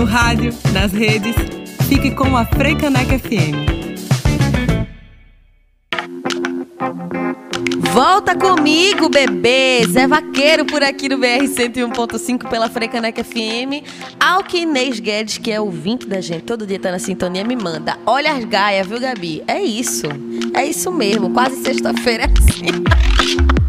No rádio, nas redes, fique com a Freicaneca FM. Volta comigo, bebê! Zé Vaqueiro por aqui no BR 101.5 pela Frecaneca FM. Alquinês Guedes, que é ouvinte da gente, todo dia tá na sintonia, me manda. Olha as gaias, viu, Gabi? É isso. É isso mesmo. Quase sexta-feira é assim.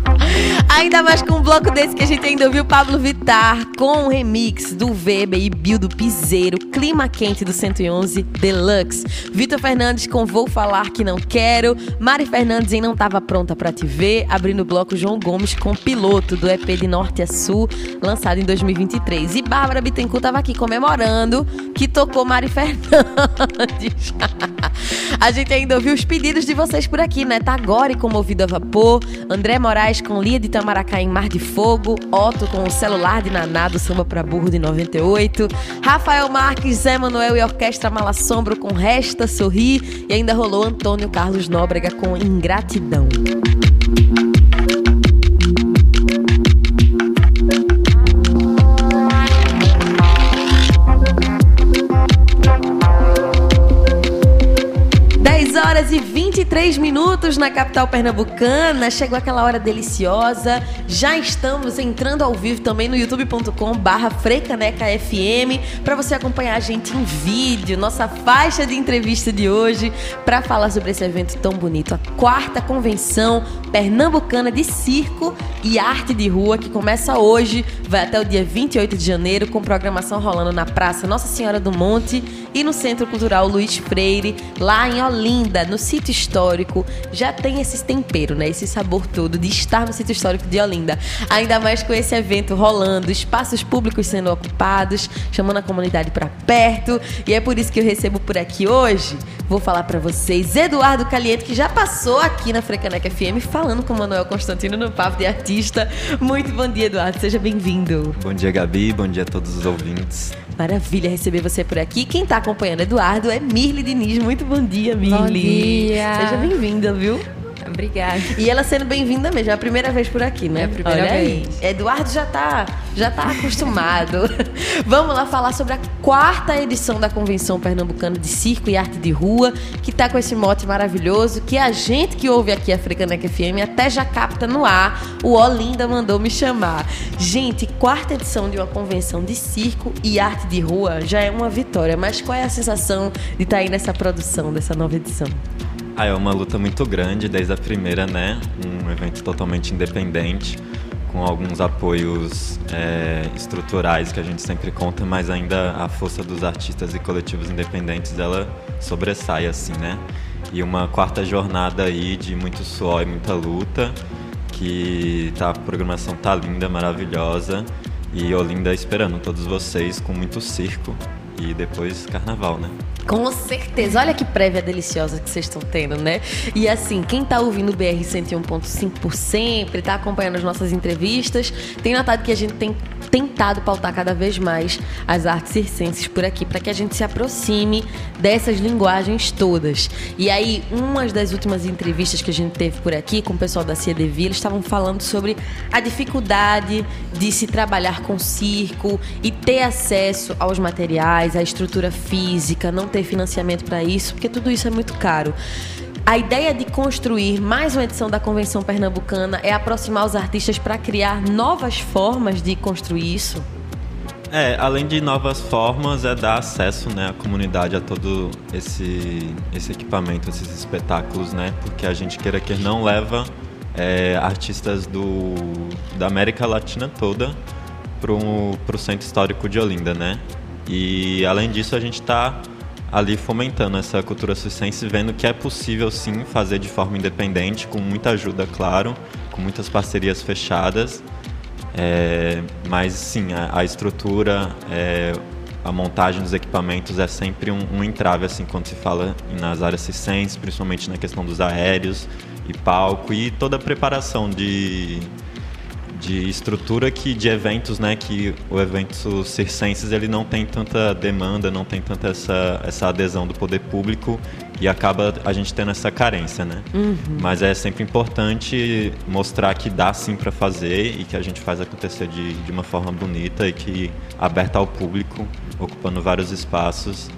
Ainda mais com um bloco desse que a gente ainda ouviu Pablo Vitar com o remix do Weber e Bill do Piseiro, Clima Quente do 111 Deluxe. Vitor Fernandes com Vou Falar Que Não Quero. Mari Fernandes em Não Tava Pronta Pra Te Ver. Abrindo o bloco João Gomes com Piloto do EP de Norte a Sul, lançado em 2023. E Bárbara Bittencourt tava aqui comemorando que tocou Mari Fernandes. a gente ainda ouviu os pedidos de vocês por aqui, né? Tagore com Movido a Vapor. André Moraes com Lia de Itamaracá em Mar de Fogo, Otto com o celular de Naná do Samba pra Burro de 98, Rafael Marques, Zé Manuel e Orquestra Malassombro com Resta Sorrir e ainda rolou Antônio Carlos Nóbrega com Ingratidão. 23 minutos na capital pernambucana. Chegou aquela hora deliciosa. Já estamos entrando ao vivo também no youtube.com barra Frecaneca FM para você acompanhar a gente em vídeo. Nossa faixa de entrevista de hoje para falar sobre esse evento tão bonito. A quarta convenção pernambucana de circo e arte de rua que começa hoje, vai até o dia 28 de janeiro com programação rolando na Praça Nossa Senhora do Monte e no Centro Cultural Luiz Freire, lá em Olinda, no sítio histórico. Já tem esse tempero, né? Esse sabor todo de estar no sítio histórico de Olinda. Ainda mais com esse evento rolando, espaços públicos sendo ocupados, chamando a comunidade para perto. E é por isso que eu recebo por aqui hoje. Vou falar para vocês Eduardo Caliente, que já passou aqui na Frecaneca FM falando com Manuel Constantino no Papo de Artista. Muito bom dia, Eduardo. Seja bem-vindo. Bom dia, Gabi. Bom dia a todos os ouvintes. Maravilha receber você por aqui. Quem está acompanhando Eduardo é Mirli Diniz. Muito bom dia, Mirli. Bom dia. Seja bem-vinda, viu? Obrigada. E ela sendo bem-vinda mesmo, é a primeira vez por aqui, né? É a primeira Olha vez. Aí. Eduardo já tá, já tá acostumado. Vamos lá falar sobre a quarta edição da Convenção Pernambucana de Circo e Arte de Rua, que tá com esse mote maravilhoso, que a gente que ouve aqui a Frecanec FM até já capta no ar. O Olinda mandou me chamar. Gente, quarta edição de uma convenção de circo e arte de rua já é uma vitória, mas qual é a sensação de estar aí nessa produção dessa nova edição? Ah, é uma luta muito grande desde a primeira, né? Um evento totalmente independente, com alguns apoios é, estruturais que a gente sempre conta, mas ainda a força dos artistas e coletivos independentes ela sobressai, assim, né? E uma quarta jornada aí de muito suor e muita luta, que tá, a programação tá linda, maravilhosa, e Olinda esperando todos vocês com muito circo e depois carnaval, né? Com certeza. Olha que prévia deliciosa que vocês estão tendo, né? E assim, quem tá ouvindo o BR 101.5 por sempre, tá acompanhando as nossas entrevistas, tem notado que a gente tem tentado pautar cada vez mais as artes circenses por aqui, para que a gente se aproxime dessas linguagens todas. E aí, uma das últimas entrevistas que a gente teve por aqui com o pessoal da CIADV, eles estavam falando sobre a dificuldade de se trabalhar com circo e ter acesso aos materiais, à estrutura física, não ter financiamento para isso, porque tudo isso é muito caro. A ideia de construir mais uma edição da Convenção Pernambucana é aproximar os artistas para criar novas formas de construir isso? É, além de novas formas, é dar acesso né, à comunidade a todo esse, esse equipamento, esses espetáculos, né? Porque a gente queira que não leva é, artistas do, da América Latina toda para o centro histórico de Olinda, né? E além disso, a gente está ali fomentando essa cultura circense, vendo que é possível sim fazer de forma independente, com muita ajuda, claro, com muitas parcerias fechadas. É, mas sim, a, a estrutura, é, a montagem dos equipamentos é sempre um, um, entrave assim quando se fala nas áreas circenses, principalmente na questão dos aéreos e palco e toda a preparação de de estrutura que de eventos, né, que o evento circenses ele não tem tanta demanda, não tem tanta essa, essa adesão do poder público e acaba a gente tendo essa carência, né? Uhum. Mas é sempre importante mostrar que dá sim para fazer e que a gente faz acontecer de, de uma forma bonita e que aberta ao público público, ocupando vários espaços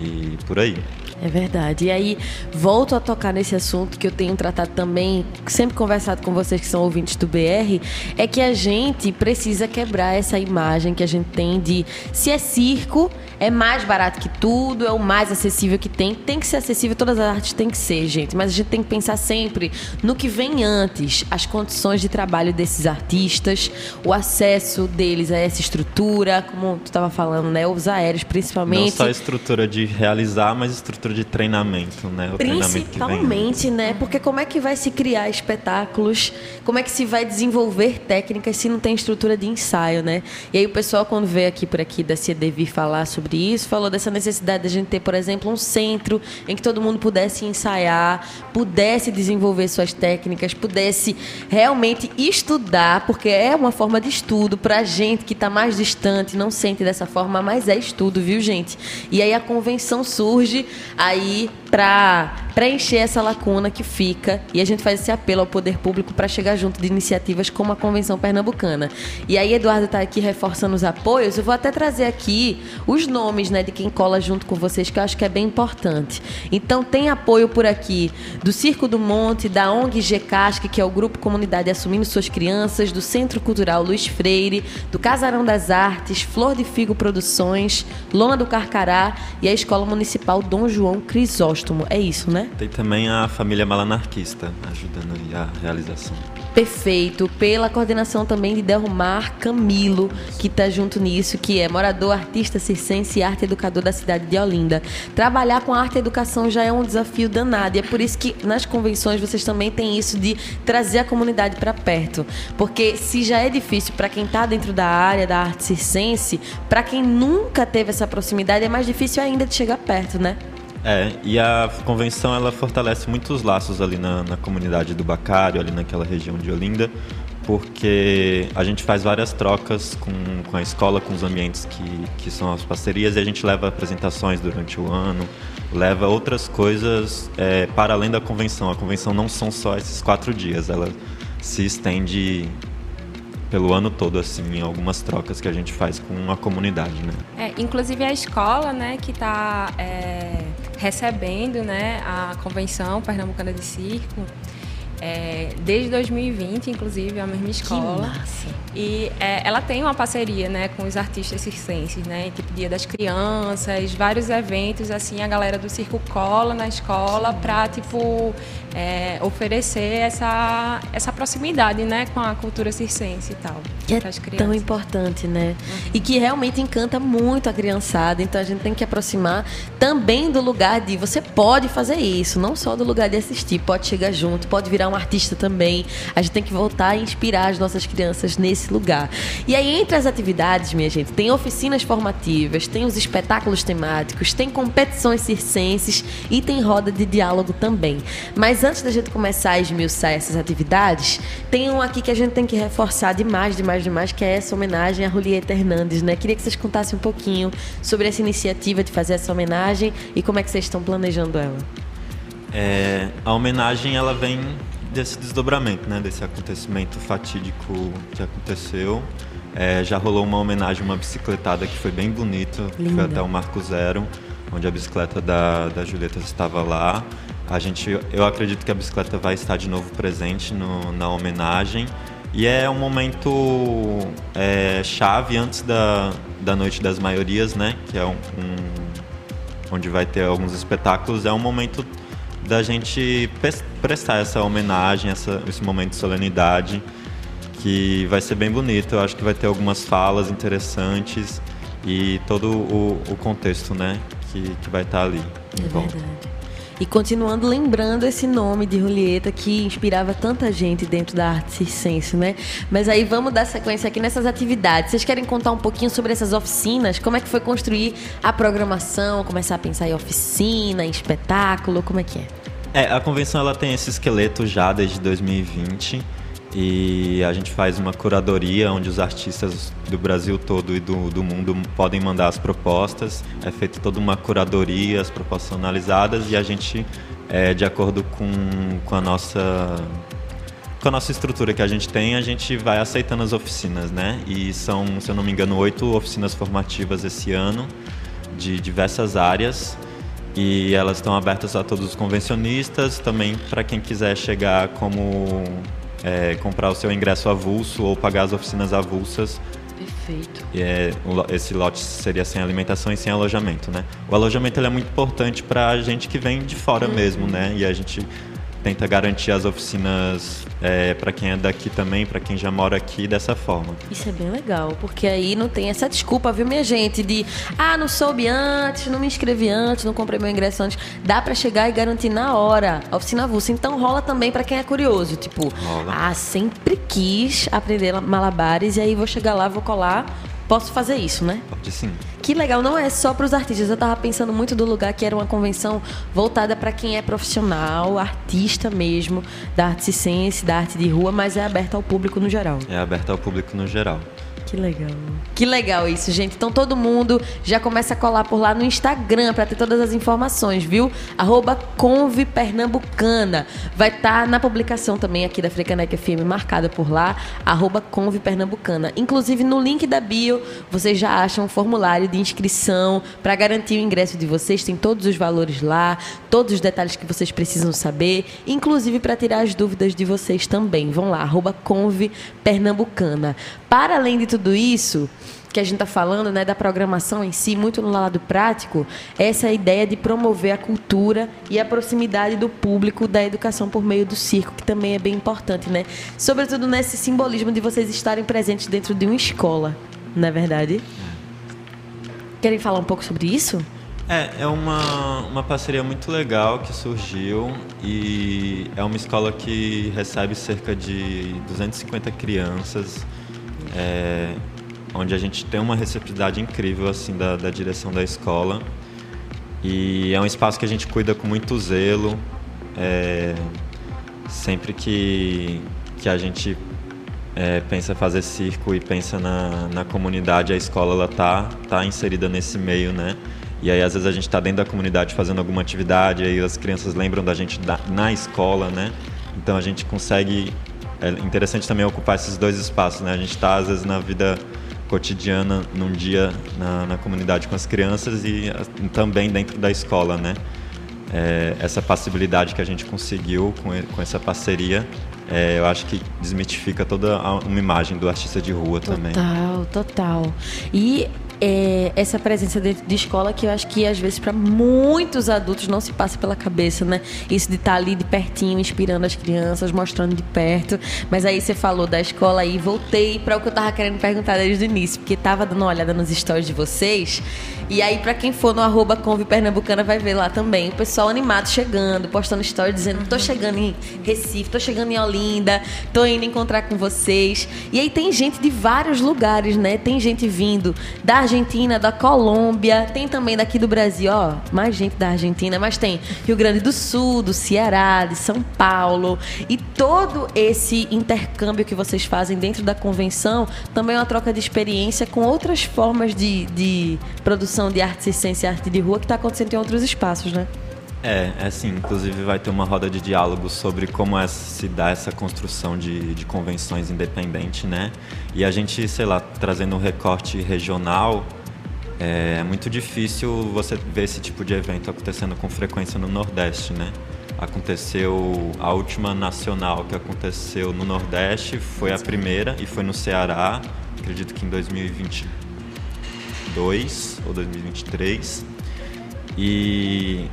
e por aí. É verdade. E aí, volto a tocar nesse assunto que eu tenho tratado também, sempre conversado com vocês que são ouvintes do BR, é que a gente precisa quebrar essa imagem que a gente tem de se é circo, é mais barato que tudo, é o mais acessível que tem. Tem que ser acessível, todas as artes tem que ser, gente. Mas a gente tem que pensar sempre no que vem antes, as condições de trabalho desses artistas, o acesso deles a essa estrutura, como tu estava falando, né? Os aéreos, principalmente. Não só a estrutura de realizar, mas a estrutura de treinamento, né? O Principalmente, né? Porque como é que vai se criar espetáculos? Como é que se vai desenvolver técnicas se não tem estrutura de ensaio, né? E aí o pessoal, quando veio aqui por aqui da CDV falar sobre sobre isso, falou dessa necessidade de a gente ter, por exemplo, um centro em que todo mundo pudesse ensaiar, pudesse desenvolver suas técnicas, pudesse realmente estudar, porque é uma forma de estudo para gente que está mais distante, não sente dessa forma, mas é estudo, viu, gente? E aí a convenção surge aí para preencher essa lacuna que fica e a gente faz esse apelo ao poder público para chegar junto de iniciativas como a Convenção Pernambucana. E aí Eduardo está aqui reforçando os apoios, eu vou até trazer aqui os nomes né, de quem cola junto com vocês, que eu acho que é bem importante. Então tem apoio por aqui do Circo do Monte, da ONG GCASC, que é o Grupo Comunidade Assumindo Suas Crianças, do Centro Cultural Luiz Freire, do Casarão das Artes, Flor de Figo Produções, Lona do Carcará e a Escola Municipal Dom João Crisóstomo. Crisóstomo. É isso, né? Tem também a família malanarquista ajudando ali a realização. Perfeito. Pela coordenação também de Delmar Camilo, que está junto nisso, que é morador, artista circense e arte educador da cidade de Olinda. Trabalhar com arte e educação já é um desafio danado. E é por isso que nas convenções vocês também têm isso de trazer a comunidade para perto. Porque se já é difícil para quem está dentro da área da arte circense, para quem nunca teve essa proximidade, é mais difícil ainda de chegar perto, né? É, e a convenção ela fortalece muitos laços ali na, na comunidade do Bacário, ali naquela região de Olinda, porque a gente faz várias trocas com, com a escola, com os ambientes que, que são as parcerias, e a gente leva apresentações durante o ano, leva outras coisas é, para além da convenção. A convenção não são só esses quatro dias, ela se estende pelo ano todo, assim, algumas trocas que a gente faz com a comunidade, né? É, inclusive a escola, né, que está é, recebendo, né, a convenção pernambucana de circo, é, desde 2020, inclusive, é a mesma escola. Que massa. E é, ela tem uma parceria, né, com os artistas circenses, né, tipo Dia das Crianças, vários eventos, assim, a galera do circo cola na escola para tipo é, oferecer essa essa proximidade, né, com a cultura circense e tal. Que é tão importante, né? Uhum. E que realmente encanta muito a criançada. Então a gente tem que aproximar também do lugar de você pode fazer isso, não só do lugar de assistir, pode chegar junto, pode virar um artista também. A gente tem que voltar a inspirar as nossas crianças nesse lugar. E aí, entre as atividades, minha gente, tem oficinas formativas, tem os espetáculos temáticos, tem competições circenses e tem roda de diálogo também. Mas antes da gente começar a esmiuçar essas atividades, tem um aqui que a gente tem que reforçar demais, demais, demais, que é essa homenagem a Julieta Hernandes, né? Queria que vocês contassem um pouquinho sobre essa iniciativa de fazer essa homenagem e como é que vocês estão planejando ela. É, a homenagem ela vem desse desdobramento, né, desse acontecimento fatídico que aconteceu. É, já rolou uma homenagem, uma bicicletada que foi bem bonito, que foi até o Marco Zero, onde a bicicleta da, da Julieta estava lá. A gente, eu acredito que a bicicleta vai estar de novo presente no, na homenagem. E é um momento é, chave antes da, da Noite das Maiorias, né? Que é um, um, onde vai ter alguns espetáculos. É um momento da gente prestar essa homenagem, essa, esse momento de solenidade, que vai ser bem bonito. Eu acho que vai ter algumas falas interessantes e todo o, o contexto, né, que, que vai estar ali. É verdade. E continuando lembrando esse nome de Julieta que inspirava tanta gente dentro da arte circense, né? Mas aí vamos dar sequência aqui nessas atividades. Vocês querem contar um pouquinho sobre essas oficinas? Como é que foi construir a programação? Começar a pensar em oficina, em espetáculo? Como é que é? É, a convenção ela tem esse esqueleto já desde 2020 e a gente faz uma curadoria onde os artistas do Brasil todo e do, do mundo podem mandar as propostas. É feita toda uma curadoria, as propostas analisadas e a gente, é, de acordo com, com a nossa com a nossa estrutura que a gente tem, a gente vai aceitando as oficinas, né? E são, se eu não me engano, oito oficinas formativas esse ano, de diversas áreas. E elas estão abertas a todos os convencionistas, também para quem quiser chegar como é, comprar o seu ingresso avulso ou pagar as oficinas avulsas. Perfeito. E é, esse lote seria sem alimentação e sem alojamento, né? O alojamento é muito importante para a gente que vem de fora uhum. mesmo, né? E a gente tenta garantir as oficinas é, para quem é daqui também, para quem já mora aqui dessa forma. Isso é bem legal, porque aí não tem essa desculpa, viu, minha gente, de ah, não soube antes, não me inscrevi antes, não comprei meu ingresso antes. Dá para chegar e garantir na hora a oficina avulsa. Então rola também para quem é curioso, tipo, rola. ah, sempre quis aprender malabares e aí vou chegar lá, vou colar, posso fazer isso, né? Pode sim. Que legal, não é só para os artistas. Eu tava pensando muito do lugar que era uma convenção voltada para quem é profissional, artista mesmo, da arte ciência, da arte de rua, mas é aberta ao público no geral. É aberta ao público no geral. Que legal. Que legal isso, gente. Então todo mundo já começa a colar por lá no Instagram para ter todas as informações, viu? Arroba Pernambucana. Vai estar tá na publicação também aqui da Frecanec FM, marcada por lá, arroba Pernambucana. Inclusive no link da bio, vocês já acham um formulário de inscrição para garantir o ingresso de vocês. Tem todos os valores lá, todos os detalhes que vocês precisam saber, inclusive para tirar as dúvidas de vocês também. Vão lá, arroba Pernambucana. Para além de tudo isso, que a gente está falando, né, da programação em si, muito no lado prático, essa é ideia de promover a cultura e a proximidade do público da educação por meio do circo, que também é bem importante, né? Sobretudo nesse simbolismo de vocês estarem presentes dentro de uma escola, não é verdade? Querem falar um pouco sobre isso? É, é uma, uma parceria muito legal que surgiu e é uma escola que recebe cerca de 250 crianças é, onde a gente tem uma receptividade incrível assim da, da direção da escola e é um espaço que a gente cuida com muito zelo. É, sempre que, que a gente é, pensa fazer circo e pensa na, na comunidade, a escola ela tá, tá inserida nesse meio, né? E aí às vezes a gente está dentro da comunidade fazendo alguma atividade, aí as crianças lembram da gente da, na escola, né? Então a gente consegue é interessante também ocupar esses dois espaços, né? A gente está às vezes na vida cotidiana, num dia na, na comunidade com as crianças e também dentro da escola, né? É, essa passibilidade que a gente conseguiu com, com essa parceria, é, eu acho que desmitifica toda uma imagem do artista de rua também. Total, total. E é, essa presença dentro de escola que eu acho que às vezes para muitos adultos não se passa pela cabeça, né? Isso de estar tá ali de pertinho, inspirando as crianças, mostrando de perto. Mas aí você falou da escola e voltei para o que eu tava querendo perguntar desde o início, porque tava dando uma olhada nos stories de vocês. E aí, para quem for no arroba Conve Pernambucana, vai ver lá também o pessoal animado chegando, postando stories dizendo: tô chegando em Recife, tô chegando em Olinda, tô indo encontrar com vocês. E aí tem gente de vários lugares, né? Tem gente vindo da Argentina, da Colômbia, tem também daqui do Brasil, ó, mais gente da Argentina, mas tem Rio Grande do Sul, do Ceará, de São Paulo. E todo esse intercâmbio que vocês fazem dentro da convenção também é uma troca de experiência com outras formas de, de produção de arte ciência e arte de rua que está acontecendo em outros espaços, né? É, é assim, inclusive vai ter uma roda de diálogo sobre como é, se dá essa construção de, de convenções independente, né? E a gente, sei lá, trazendo um recorte regional, é muito difícil você ver esse tipo de evento acontecendo com frequência no Nordeste, né? Aconteceu a última nacional que aconteceu no Nordeste, foi a primeira e foi no Ceará, acredito que em 2022 ou 2023. E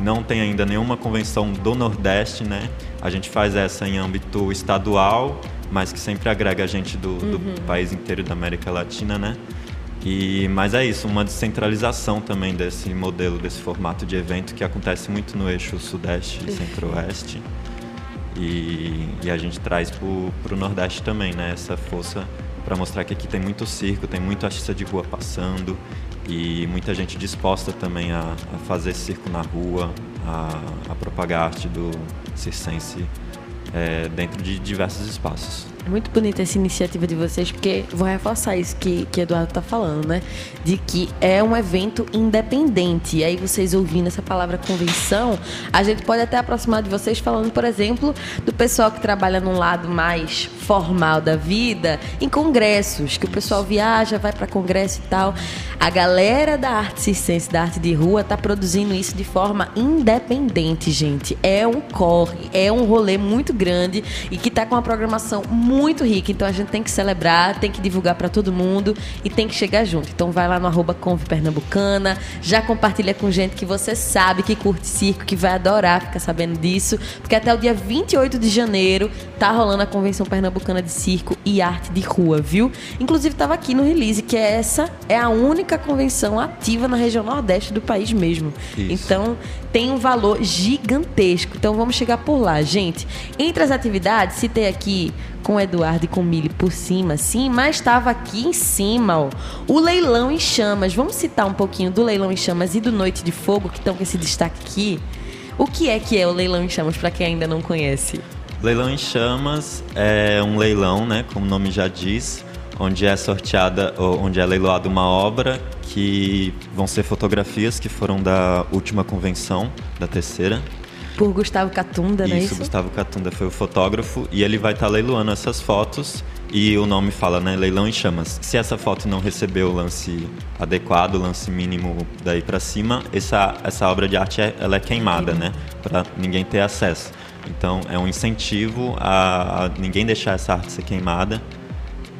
não tem ainda nenhuma convenção do Nordeste, né? A gente faz essa em âmbito estadual, mas que sempre agrega a gente do, uhum. do país inteiro da América Latina, né? E, mas é isso, uma descentralização também desse modelo, desse formato de evento que acontece muito no eixo Sudeste e Centro-Oeste. E, e, a gente traz para o Nordeste também, né? Essa força para mostrar que aqui tem muito circo, tem muito artista de rua passando e muita gente disposta também a, a fazer circo na rua, a, a propagar a arte do circense é, dentro de diversos espaços. Muito bonita essa iniciativa de vocês, porque vou reforçar isso que, que Eduardo está falando, né? De que é um evento independente. E aí, vocês ouvindo essa palavra convenção, a gente pode até aproximar de vocês falando, por exemplo, do pessoal que trabalha num lado mais formal da vida, em congressos, que o pessoal viaja, vai para congresso e tal. A galera da arte circense, da arte de rua, tá produzindo isso de forma independente, gente. É um corre, é um rolê muito grande e que tá com uma programação muito rica. Então a gente tem que celebrar, tem que divulgar para todo mundo e tem que chegar junto. Então vai lá no arroba Pernambucana, já compartilha com gente que você sabe que curte circo, que vai adorar ficar sabendo disso, porque até o dia 28 de janeiro tá rolando a Convenção Pernambucana de Circo e Arte de Rua, viu? Inclusive tava aqui no release que essa é a única convenção ativa na região nordeste do país mesmo. Isso. Então tem um valor gigantesco. Então vamos chegar por lá, gente. Entre as atividades, citei aqui com o Eduardo e com o Mili por cima, sim, mas estava aqui em cima, ó, o leilão em chamas. Vamos citar um pouquinho do leilão em chamas e do Noite de Fogo, que estão com esse destaque aqui. O que é que é o leilão em chamas para quem ainda não conhece? Leilão em Chamas é um leilão, né, como o nome já diz, onde é sorteada, ou onde é leiloada uma obra que vão ser fotografias que foram da última convenção, da terceira. Por Gustavo Catunda, não é Isso, isso? Gustavo Catunda foi o fotógrafo e ele vai estar leiloando essas fotos e o nome fala, né, leilão em chamas. Se essa foto não recebeu o lance adequado, o lance mínimo daí para cima, essa essa obra de arte é, ela é queimada, né, para ninguém ter acesso. Então é um incentivo a, a ninguém deixar essa arte ser queimada,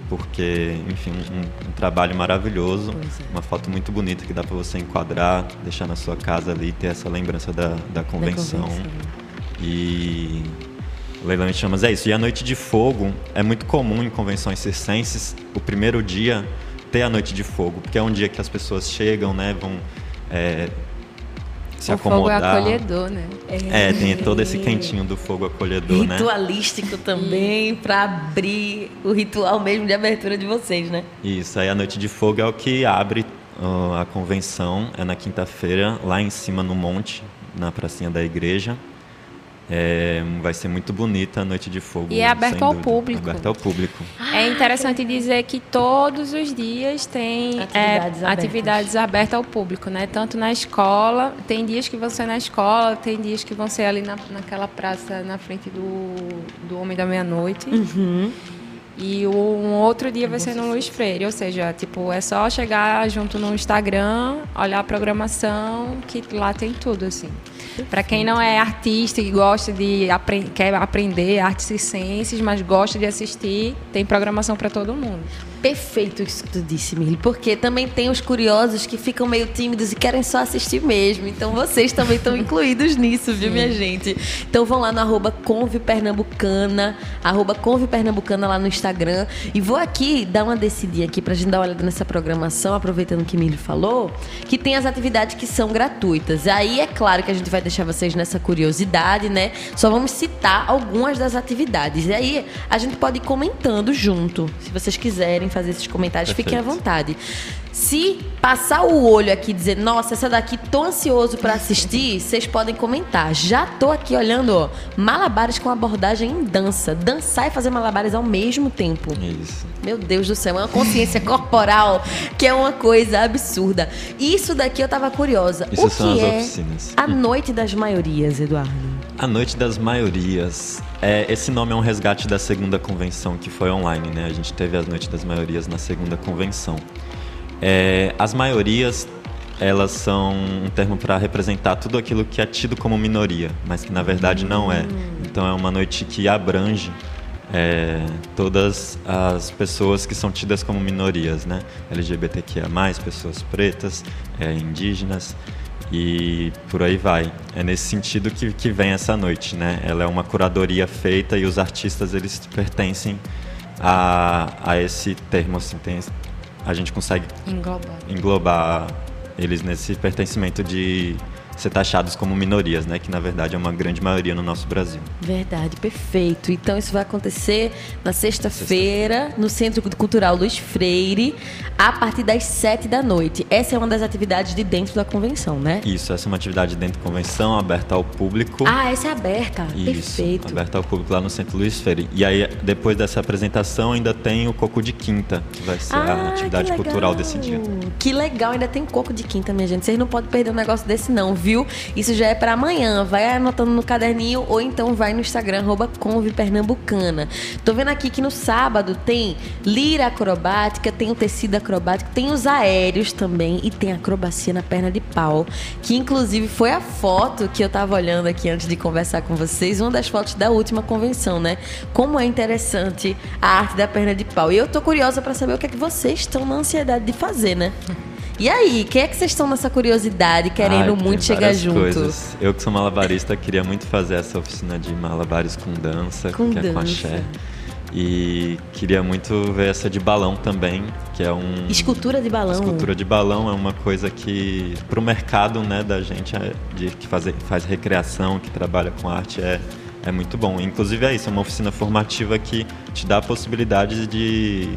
porque, enfim, um, um trabalho maravilhoso, é. uma foto muito bonita que dá para você enquadrar, deixar na sua casa ali, ter essa lembrança da, da convenção. convenção. E o Leilão em Chamas é isso. E a Noite de Fogo é muito comum em convenções circenses, o primeiro dia ter a Noite de Fogo, porque é um dia que as pessoas chegam, né, vão é, se o fogo é acomodar. acolhedor, né? É, tem todo esse quentinho do fogo acolhedor, né? Ritualístico também, para abrir o ritual mesmo de abertura de vocês, né? Isso, aí a Noite de Fogo é o que abre ó, a convenção, é na quinta-feira, lá em cima no monte, na pracinha da igreja. É, vai ser muito bonita a Noite de Fogo. E é aberto ao dúvida. público. Aberto ao público. É interessante dizer que todos os dias tem é, Atividades abertas. atividades abertas ao público, né? Tanto na escola, tem dias que vão ser na escola, tem dias que vão ser ali na, naquela praça na frente do, do Homem da Meia-Noite. Uhum. E um outro dia vai ser no Luiz Freire, ou seja, tipo, é só chegar junto no Instagram, olhar a programação, que lá tem tudo, assim. Para quem não é artista e gosta de apren quer aprender artes circenses, mas gosta de assistir, tem programação para todo mundo. Perfeito isso que tu disse, Mirli, porque também tem os curiosos que ficam meio tímidos e querem só assistir mesmo. Então vocês também estão incluídos nisso, viu, minha gente? Então vão lá no arroba Conve Pernambucana, arroba Conve Pernambucana lá no Instagram. E vou aqui dar uma decidinha aqui pra gente dar uma olhada nessa programação, aproveitando que Mirli falou, que tem as atividades que são gratuitas. Aí é claro que a gente vai deixar vocês nessa curiosidade, né? Só vamos citar algumas das atividades. E aí a gente pode ir comentando junto, se vocês quiserem fazer esses comentários, fiquem à Perfeito. vontade. Se passar o olho aqui e dizer, nossa, essa daqui tô ansioso pra assistir, vocês podem comentar. Já tô aqui olhando, ó, malabares com abordagem em dança. Dançar e fazer malabares ao mesmo tempo. Isso. Meu Deus do céu, é uma consciência corporal que é uma coisa absurda. Isso daqui eu tava curiosa. Isso o que é oficinas. a noite das maiorias, Eduardo? A Noite das Maiorias. É, esse nome é um resgate da segunda convenção que foi online, né? A gente teve a Noite das Maiorias na segunda convenção. É, as maiorias, elas são um termo para representar tudo aquilo que é tido como minoria, mas que na verdade não é. Então é uma noite que abrange é, todas as pessoas que são tidas como minorias, né? LGBTQIA+, pessoas pretas, é, indígenas e por aí vai. É nesse sentido que, que vem essa noite, né? Ela é uma curadoria feita e os artistas eles pertencem a, a esse termo, assim, tem, a gente consegue Englobar. englobar eles nesse pertencimento de ser taxados como minorias, né? Que na verdade é uma grande maioria no nosso Brasil. Verdade, perfeito. Então isso vai acontecer na sexta-feira, no Centro Cultural Luiz Freire, a partir das sete da noite. Essa é uma das atividades de dentro da convenção, né? Isso, essa é uma atividade dentro da convenção, aberta ao público. Ah, essa é aberta. Isso, perfeito. aberta ao público lá no Centro Luiz Freire. E aí, depois dessa apresentação, ainda tem o Coco de Quinta, que vai ser Ah, a atividade cultural desse dia. Que legal, ainda tem coco de quinta, minha gente. Vocês não podem perder um negócio desse, não, viu? Isso já é pra amanhã. Vai anotando no caderninho ou então vai no Instagram, arroba Conve Pernambucana. Tô vendo aqui que no sábado tem lira acrobática, tem o tecido acrobático, tem os aéreos também e tem acrobacia na perna de pau. Que inclusive foi a foto que eu tava olhando aqui antes de conversar com vocês, uma das fotos da última convenção, né? Como é interessante a arte da perna de pau. E eu tô curiosa pra saber o que é que vocês estão na ansiedade de fazer, né? E aí, quem é que vocês estão nessa curiosidade, querendo Ai, muito chegar junto? coisas. Eu que sou malabarista, queria muito fazer essa oficina de malabares com dança, Com que é com dança. axé. E queria muito ver essa de balão também, que é um... Escultura de balão. Escultura de balão é uma coisa que, para o mercado né, da gente, é- de, que faz, faz recreação, que trabalha com arte, é, é muito bom. Inclusive é isso, é uma oficina formativa que te dá a possibilidade de,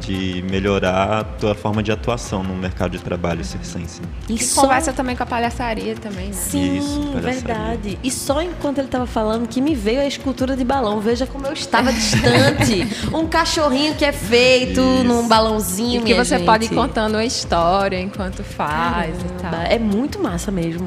de melhorar a tua forma de atuação no mercado de trabalho circense. E Que só- conversa também com a palhaçaria também, né? Sim, Isso, palhaçaria. verdade. E só enquanto ele estava falando que me veio a escultura de balão. Veja como eu estava distante. um cachorrinho que é feito Isso. num balãozinho, E que você gente. pode ir contando uma história enquanto faz e Caramba, tal. É muito massa mesmo.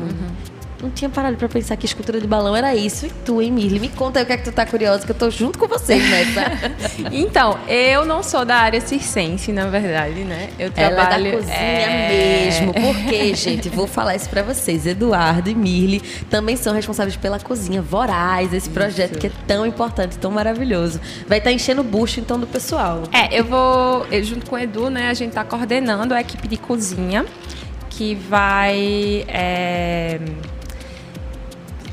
Não tinha parado pra pensar que escultura de balão era isso. E tu, hein, Mirly? Me conta aí o que é que tu tá curiosa, que eu tô junto com vocês nessa. Então, eu não sou da área circense, na verdade, né? Eu Ela trabalho... é da cozinha é, mesmo. Por quê, gente? Vou falar isso pra vocês. Eduardo e Mirly também são responsáveis pela Cozinha Voraz, esse projeto que é tão importante, tão maravilhoso. Vai estar enchendo o bucho, então, do pessoal. É, eu vou, eu, junto com o Edu, né, a gente tá coordenando a equipe de cozinha que vai é,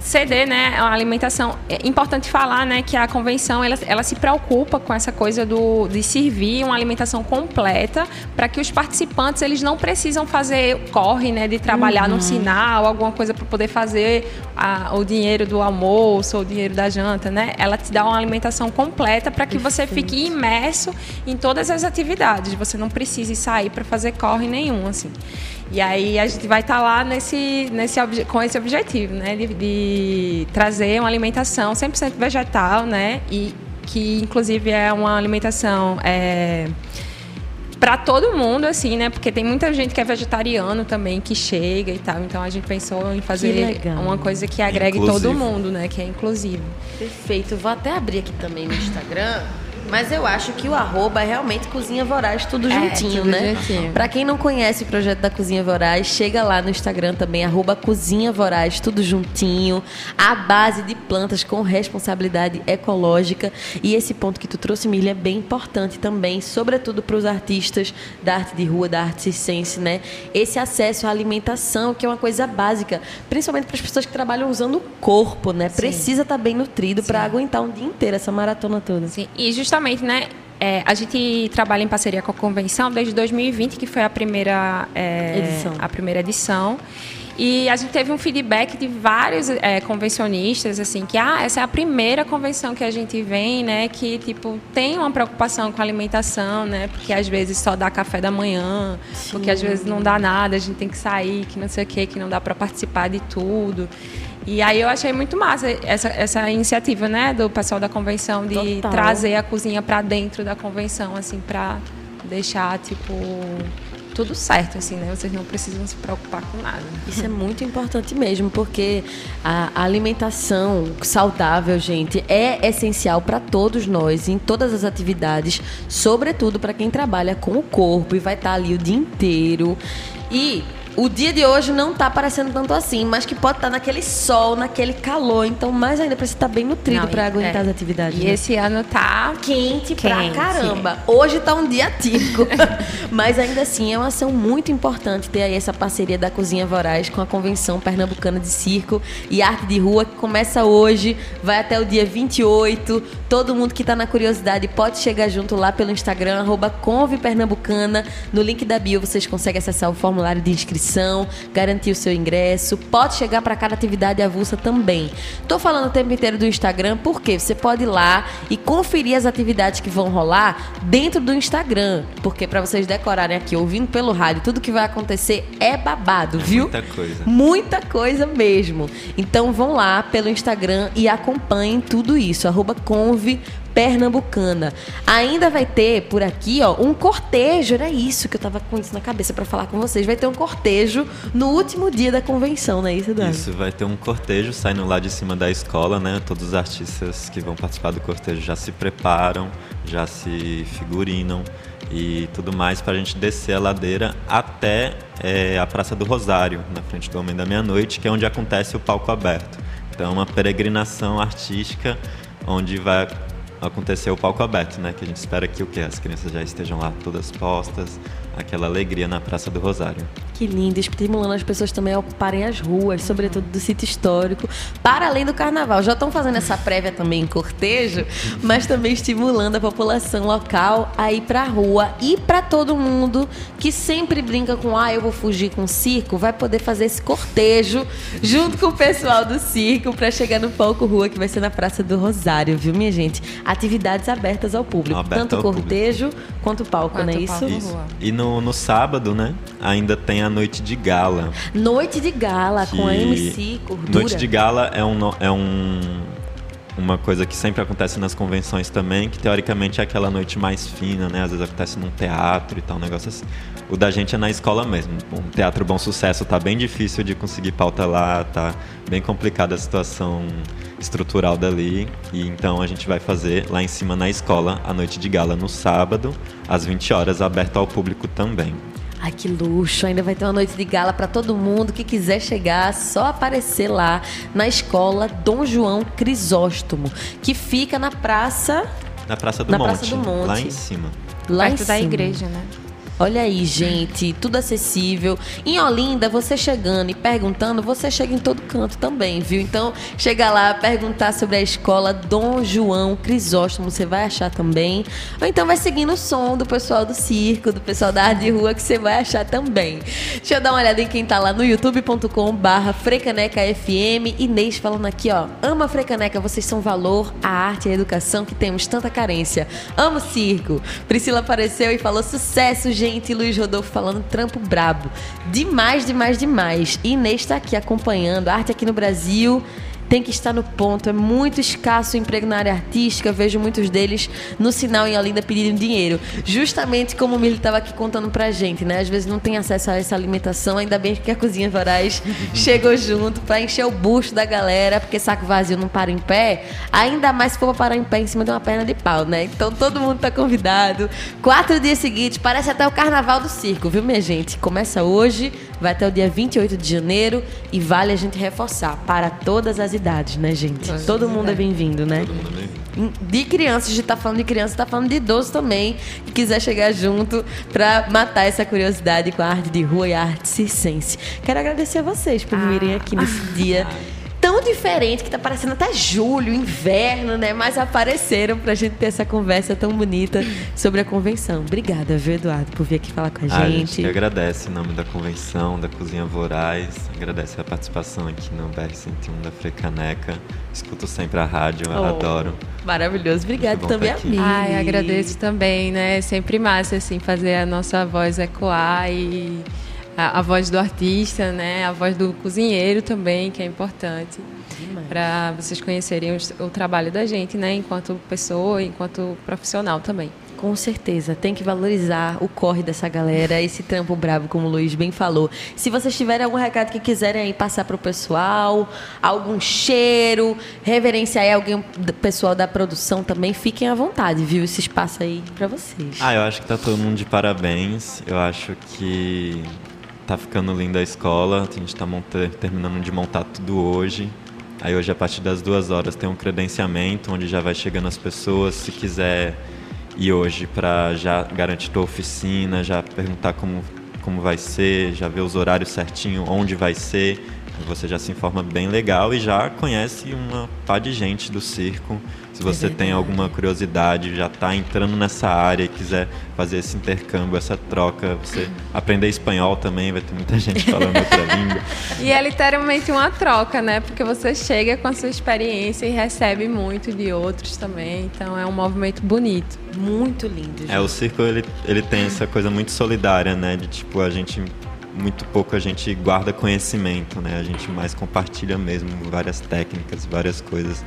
ceder, né, a alimentação. É importante falar, né, que a convenção ela, ela se preocupa com essa coisa do, de servir uma alimentação completa para que os participantes eles não precisam fazer corre, né, de trabalhar no sinal, alguma coisa para poder fazer a- o dinheiro do almoço ou o dinheiro da janta, né? Ela te dá uma alimentação completa para que você fique imerso em todas as atividades. Você não precise sair para fazer corre nenhum, assim. E aí a gente vai estar lá nesse, nesse, com esse objetivo, né? De, de trazer uma alimentação 100% vegetal, né? E que inclusive é uma alimentação é, para todo mundo, assim, né? Porque tem muita gente que é vegetariano também que chega e tal. Então a gente pensou em fazer uma coisa que agregue Inclusivo. todo mundo, né? Que é inclusivo. Perfeito. Vou até abrir aqui também no Instagram. Mas eu acho que o arroba é realmente Cozinha Voraz, tudo É, juntinho, tudo né? juntinho. Pra quem não conhece o projeto da Cozinha Voraz, chega lá no Instagram também, arroba Cozinha Voraz, tudo juntinho. A base de plantas com responsabilidade ecológica. E esse ponto que tu trouxe, Milha, é bem importante também, sobretudo para os artistas da arte de rua, da arte circense, né? Esse acesso à alimentação, que é uma coisa básica, principalmente para as pessoas que trabalham usando o corpo, né? Precisa estar bem nutrido para aguentar um dia inteiro essa maratona toda. Sim, e justamente, né? é, a gente trabalha em parceria com a convenção desde 2020, que foi a primeira é, Edição. A primeira edição. E a gente teve um feedback de vários é, convencionistas, assim, que ah, essa é a primeira convenção que a gente vem, né? Que tipo tem uma preocupação com a alimentação, né? Porque às vezes só dá café da manhã, porque às vezes não dá nada, a gente tem que sair, que não sei o quê, que não dá para participar de tudo. E aí eu achei muito massa essa, essa iniciativa, né, do pessoal da convenção de Total. trazer a cozinha para dentro da convenção, assim, para deixar tipo tudo certo, assim, né? Vocês não precisam se preocupar com nada. Isso é muito importante mesmo, porque a alimentação saudável, gente, é essencial para todos nós, em todas as atividades, sobretudo para quem trabalha com o corpo e vai estar ali o dia inteiro. E o dia de hoje não tá parecendo tanto assim, mas que pode estar naquele sol, naquele calor, então mais ainda precisa estar bem nutrido para aguentar é. as atividades. E né? esse ano tá quente pra Quente. caramba. Hoje tá um dia típico. Mas ainda assim é uma ação muito importante ter aí essa parceria da Cozinha Voraz com a Convenção Pernambucana de Circo e Arte de Rua, que começa hoje, vai até o dia 28. Todo mundo que tá na curiosidade pode chegar junto lá pelo Instagram, arroba Conve Pernambucana. No link da bio vocês conseguem acessar o formulário de inscrição inscrição, garantir o seu ingresso. Pode chegar para cada atividade avulsa também. Tô falando o tempo inteiro do Instagram porque você pode ir lá e conferir as atividades que vão rolar dentro do Instagram. Porque para vocês decorarem aqui, ouvindo pelo rádio, tudo que vai acontecer é babado, viu? Muita coisa. Muita coisa mesmo. Então vão lá pelo Instagram e acompanhem tudo isso. Arroba conve pernambucana. Ainda vai ter por aqui, ó, um cortejo. Era isso que eu tava com isso na cabeça para falar com vocês. Vai ter um cortejo no último dia da convenção, não é isso, Dani? Isso, vai ter um cortejo saindo lá de cima da escola, né? Todos os artistas que vão participar do cortejo já se preparam, já se figurinam e tudo mais para a gente descer a ladeira até é, a Praça do Rosário, na frente do Homem da Meia-Noite, que é onde acontece o palco aberto. Então, é uma peregrinação artística onde vai acontecer o palco aberto, né? Que a gente espera que o que as crianças já estejam lá todas postas, aquela alegria na Praça do Rosário. Que lindo, estimulando as pessoas também a ocuparem as ruas, sobretudo do sítio histórico, para além do carnaval. Já estão fazendo essa prévia também em cortejo, mas também estimulando a população local a ir para a rua e para todo mundo que sempre brinca com ah, eu vou fugir com o circo, vai poder fazer esse cortejo junto com o pessoal do circo para chegar no palco rua que vai ser na Praça do Rosário, viu, minha gente? Atividades abertas ao público, Aberto tanto ao cortejo quanto o palco, Quanto não é isso? palco. Isso. Boa. E no, no sábado, né? Ainda tem a noite de gala. Noite de gala com a que- MC Gordura. Noite de gala é, um, é um, uma coisa que sempre acontece nas convenções também, que teoricamente é aquela noite mais fina, né? Às vezes acontece num teatro e tal, um negócio assim. O da gente é na escola mesmo. Um teatro Bom Sucesso tá bem difícil de conseguir pauta lá, tá bem complicada a situação estrutural dali. E então a gente vai fazer lá em cima na escola a noite de gala no sábado, às 20 horas, aberto ao público também. Ai, que luxo! Ainda vai ter uma noite de gala para todo mundo que quiser chegar, só aparecer lá na escola Dom João Crisóstomo, que fica na praça Na Praça do, Na Monte, Praça do Monte. lá em cima. lá Perto em da cima. igreja, né? Olha aí, gente, tudo acessível. Em Olinda, você chegando e perguntando, você chega em todo canto também, viu? Então, chega lá, perguntar sobre a escola Dom João Crisóstomo, você vai achar também. Ou então vai seguindo o som do pessoal do circo, do pessoal da arte de rua, que você vai achar também. Deixa eu dar uma olhada em quem tá lá no youtube.com barra Frecaneca FM. Inês falando aqui, ó. Ama Frecaneca, vocês são valor, a arte e a educação que temos tanta carência. Amo circo. Priscila apareceu e falou sucesso, gente. E Luiz Rodolfo falando trampo brabo. Demais, demais, demais. Inês tá aqui acompanhando. Arte aqui no Brasil tem que estar no ponto. É muito escasso o emprego na área artística. Vejo muitos deles no sinal em Olinda pedindo dinheiro. Justamente como o Mili estava aqui contando pra gente, né? Às vezes não tem acesso a essa alimentação. Ainda bem que a Cozinha Voraz chegou junto pra encher o bucho da galera, porque saco vazio não para em pé. Ainda mais se for parar em pé em cima de uma perna de pau, né? Então todo mundo tá convidado. Quatro dias seguintes, parece até o carnaval do circo, viu, minha gente? Começa hoje, vai até o dia 28 de janeiro e vale a gente reforçar para todas as idades, né, gente? Todo mundo é bem-vindo, né? Todo mundo bem-vindo. De crianças, a gente tá falando de criança, tá falando de idoso também, que quiser chegar junto pra matar essa curiosidade com a arte de rua e a arte circense. Quero agradecer a vocês por virem aqui nesse dia tão diferente que tá parecendo até julho, inverno, né? Mas apareceram pra gente ter essa conversa tão bonita sobre a convenção. Obrigada, viu, Eduardo, por vir aqui falar com a Ah, a gente gente. que agradece em nome da convenção, da Cozinha Voraz, agradece a participação aqui no BR-101 da Frecaneca. Escuto sempre a rádio, eu Oh, adoro. Maravilhoso. Bom também tá a mim. Ai, agradeço também, né? É sempre massa, assim, fazer a nossa voz ecoar e a, a voz do artista, né? A voz do cozinheiro também, que é importante. Para vocês conhecerem os- o, trabalho da gente, né? Enquanto pessoa, enquanto profissional também. Com certeza, tem que valorizar o corre dessa galera, esse trampo brabo, como o Luiz bem falou. Se vocês tiverem algum recado que quiserem aí passar pro pessoal, algum cheiro, reverenciar aí alguém pessoal da produção também, fiquem à vontade, viu? Esse espaço aí pra vocês. Ah, eu acho que tá todo mundo de parabéns. Eu acho que tá ficando linda a escola. A gente tá monta- terminando de montar tudo hoje. Aí hoje, a partir das duas horas, tem um credenciamento, onde já vai chegando as pessoas. Se quiser ir hoje para já garantir tua oficina, já perguntar como, como vai ser, já ver os horários certinho, onde vai ser. Você já se informa bem legal e já conhece uma pá de gente do circo. Se você tem alguma curiosidade, já está entrando nessa área e quiser fazer esse intercâmbio, essa troca, você aprender espanhol também, vai ter muita gente falando outra língua. E é literalmente uma troca, né? Porque você chega com a sua experiência e recebe muito de outros também. Então é um movimento bonito. Muito lindo. Gente. É, o circo ele, ele tem essa coisa muito solidária, né? De tipo, a gente muito pouco a gente guarda conhecimento, né? A gente mais compartilha mesmo várias técnicas, várias coisas.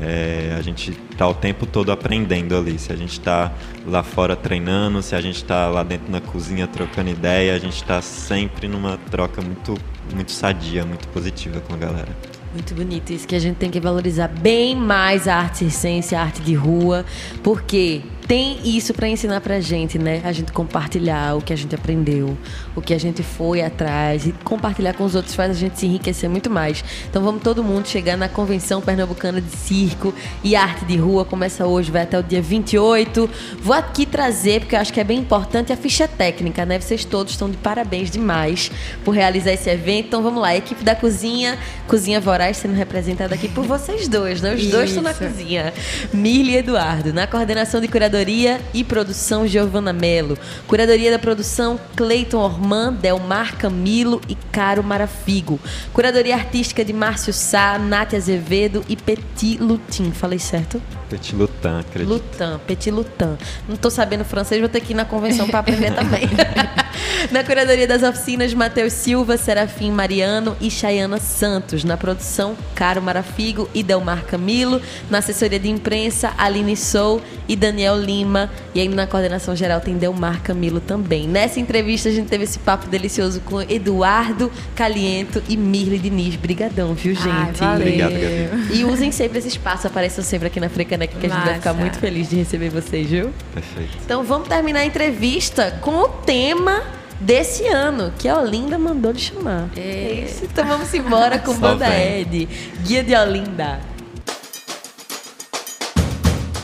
É, a gente está o tempo todo aprendendo ali. Se a gente está lá fora treinando, se a gente está lá dentro na cozinha trocando ideia, a gente está sempre numa troca muito, muito sadia, muito positiva com a galera. Muito bonito isso que a gente tem que valorizar bem mais a arte circense, a arte de rua, porque tem isso para ensinar pra gente, né? A gente compartilhar o que a gente aprendeu, o que a gente foi atrás e compartilhar com os outros faz a gente se enriquecer muito mais. Então vamos todo mundo chegar na Convenção Pernambucana de Circo e Arte de Rua, começa hoje, vai até o dia 28. Vou aqui trazer, porque eu acho que é bem importante, a ficha técnica, né? Vocês todos estão de parabéns demais por realizar esse evento. Então vamos lá, equipe da cozinha, Cozinha Voraz sendo representada aqui por vocês dois, né? Os isso. dois estão na cozinha. Mirli e Eduardo, na coordenação de curadoria e produção Giovana Melo. Curadoria da produção Cleiton Orman, Delmar Camilo e Caro Marafigo. Curadoria artística de Márcio Sá, Nátia Azevedo e Petit Lutin. Falei certo? Petit Lutin, acredito. Lutin, Petit Lutin. Não estou sabendo francês, vou ter que ir na convenção para aprender também. na curadoria das oficinas, Matheus Silva, Serafim Mariano e Chayana Santos. Na produção, Caro Marafigo e Delmar Camilo. Na assessoria de imprensa, Aline Sou e Daniel Lima. E ainda na coordenação geral tem Delmar Camilo também. Nessa entrevista, a gente teve esse papo delicioso com Eduardo Caliento e Mirle Diniz. Brigadão, viu, gente? Ai, valeu. Obrigado, E usem sempre esse espaço, apareçam sempre aqui na Frecaneca, que a gente vai ficar muito feliz de receber vocês, viu? Perfeito. Então vamos terminar a entrevista com o tema desse ano, que a Olinda mandou lhe chamar. É. Isso, então vamos embora com Banda Ed, Guia de Olinda.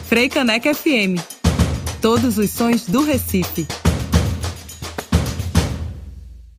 Frei Caneca FM. Todos os sons do Recife.